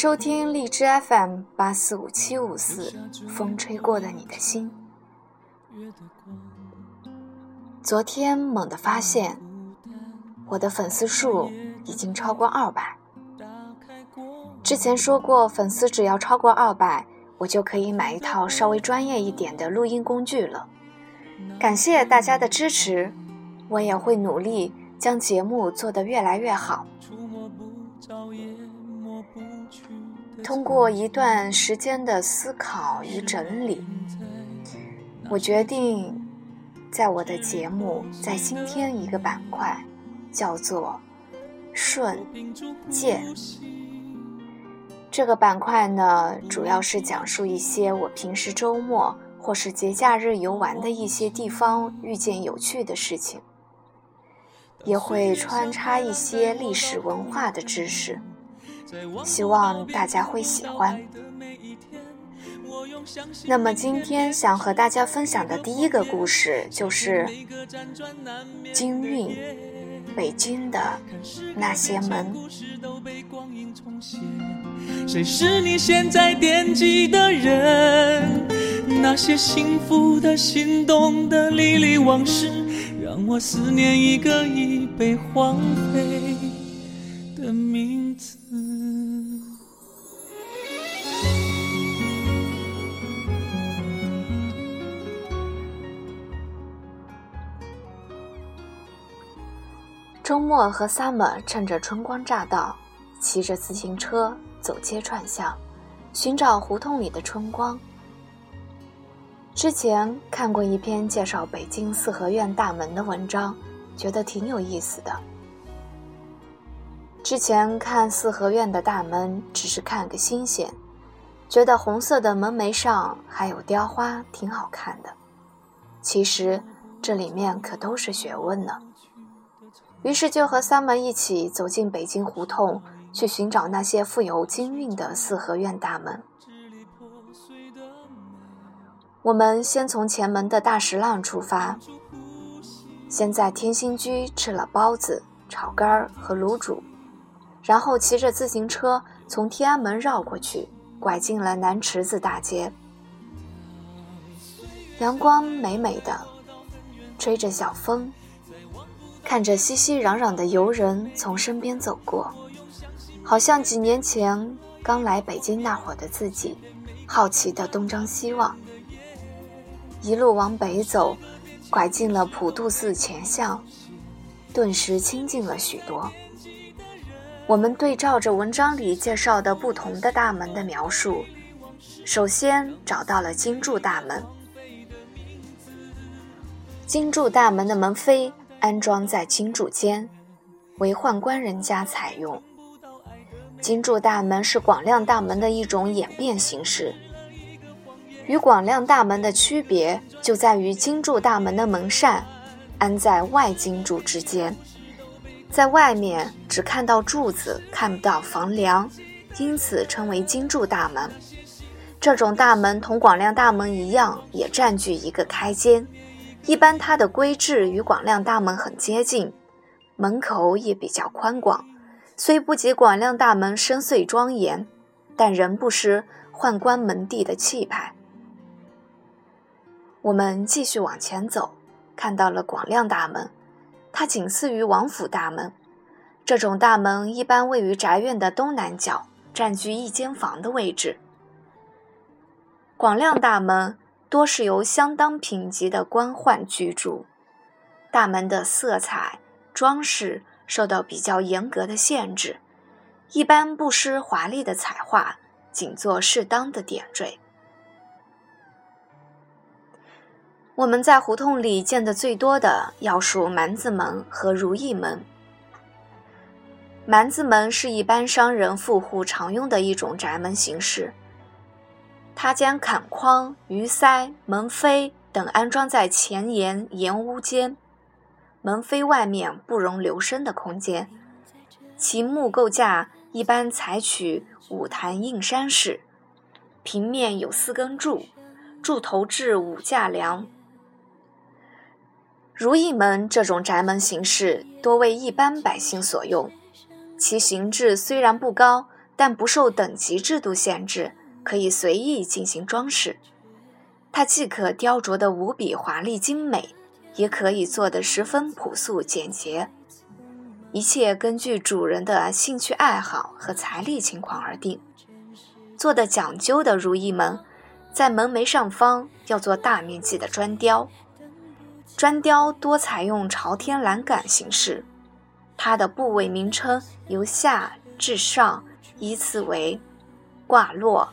收听荔枝 FM 八四五七五四，风吹过的你的心。昨天猛地发现，我的粉丝数已经超过二百。之前说过，粉丝只要超过二百，我就可以买一套稍微专业一点的录音工具了。感谢大家的支持，我也会努力将节目做得越来越好。通过一段时间的思考与整理，我决定在我的节目再新添一个板块，叫做“顺见”。这个板块呢，主要是讲述一些我平时周末或是节假日游玩的一些地方遇见有趣的事情，也会穿插一些历史文化的知识。希望大家会喜欢。那么今天想和大家分享的第一个故事就是京韵北京的那些门。谁是你现在惦记的人？那些幸福的、心动的、历历往事，让我思念一个已被荒废的名周末和 Summer 趁着春光乍到，骑着自行车走街串巷，寻找胡同里的春光。之前看过一篇介绍北京四合院大门的文章，觉得挺有意思的。之前看四合院的大门只是看个新鲜，觉得红色的门楣上还有雕花挺好看的。其实这里面可都是学问呢。于是就和三门一起走进北京胡同，去寻找那些富有京韵的四合院大门。我们先从前门的大石浪出发，先在天心居吃了包子、炒肝儿和卤煮，然后骑着自行车从天安门绕过去，拐进了南池子大街。阳光美美的，吹着小风。看着熙熙攘攘的游人从身边走过，好像几年前刚来北京那会儿的自己，好奇的东张西望。一路往北走，拐进了普渡寺前巷，顿时清静了许多。我们对照着文章里介绍的不同的大门的描述，首先找到了金柱大门。金柱大门的门扉。安装在金柱间，为宦官人家采用。金柱大门是广亮大门的一种演变形式。与广亮大门的区别就在于金柱大门的门扇安在外金柱之间，在外面只看到柱子，看不到房梁，因此称为金柱大门。这种大门同广亮大门一样，也占据一个开间。一般它的规制与广亮大门很接近，门口也比较宽广，虽不及广亮大门深邃庄严，但仍不失宦官门第的气派。我们继续往前走，看到了广亮大门，它仅次于王府大门。这种大门一般位于宅院的东南角，占据一间房的位置。广亮大门。多是由相当品级的官宦居住，大门的色彩装饰受到比较严格的限制，一般不施华丽的彩画，仅做适当的点缀。我们在胡同里见的最多的要数蛮子门和如意门。蛮子门是一般商人富户常用的一种宅门形式。它将坎框、鱼鳃、门扉等安装在前檐檐屋间，门扉外面不容留声的空间。其木构架一般采取五坛硬山式，平面有四根柱，柱头置五架梁。如意门这种宅门形式多为一般百姓所用，其形制虽然不高，但不受等级制度限制，可以随意进行装饰。它既可雕琢得无比华丽精美，也可以做得十分朴素简洁。一切根据主人的兴趣爱好和财力情况而定。做的讲究的如意门，在门楣上方要做大面积的砖雕。砖雕多采用朝天栏杆形式，它的部位名称由下至上依次为：挂落、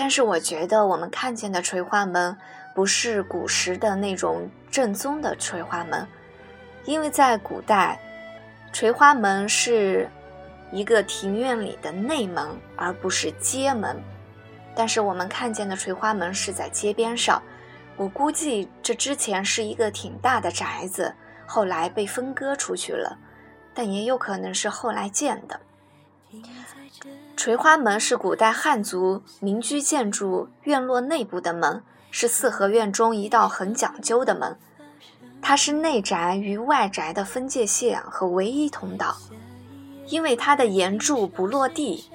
但是我觉得我们看见的垂花门不是古时的那种正宗的垂花门，因为在古代，垂花门是一个庭院里的内门，而不是街门。但是我们看见的垂花门是在街边上，我估计这之前是一个挺大的宅子，后来被分割出去了，但也有可能是后来建的。垂花门是古代汉族民居建筑院落内部的门，是四合院中一道很讲究的门，它是内宅与外宅的分界线和唯一通道，因为它的檐柱不落地，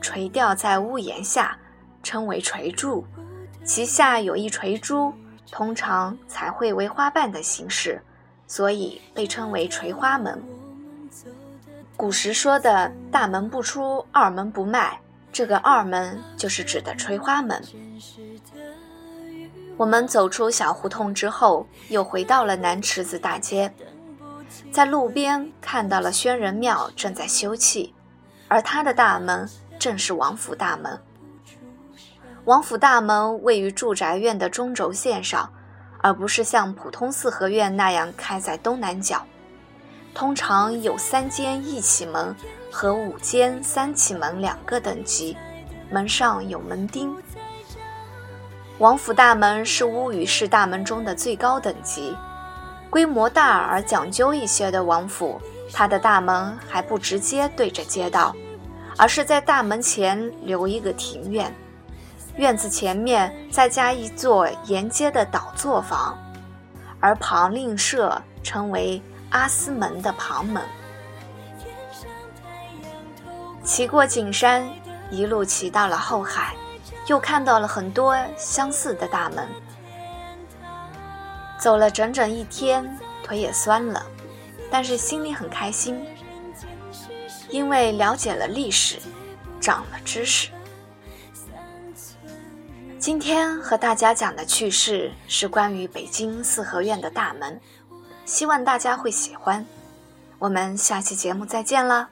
垂吊在屋檐下。称为垂柱，其下有一垂珠，通常彩绘为花瓣的形式，所以被称为垂花门。古时说的“大门不出，二门不迈”，这个二门就是指的垂花门。我们走出小胡同之后，又回到了南池子大街，在路边看到了宣仁庙正在修葺，而它的大门正是王府大门。王府大门位于住宅院的中轴线上，而不是像普通四合院那样开在东南角。通常有三间一起门和五间三起门两个等级，门上有门钉。王府大门是屋宇式大门中的最高等级，规模大而讲究一些的王府，它的大门还不直接对着街道，而是在大门前留一个庭院。院子前面再加一座沿街的倒座房，而旁另设称为阿斯门的旁门。骑过景山，一路骑到了后海，又看到了很多相似的大门。走了整整一天，腿也酸了，但是心里很开心，因为了解了历史，长了知识。今天和大家讲的趣事是关于北京四合院的大门，希望大家会喜欢。我们下期节目再见了。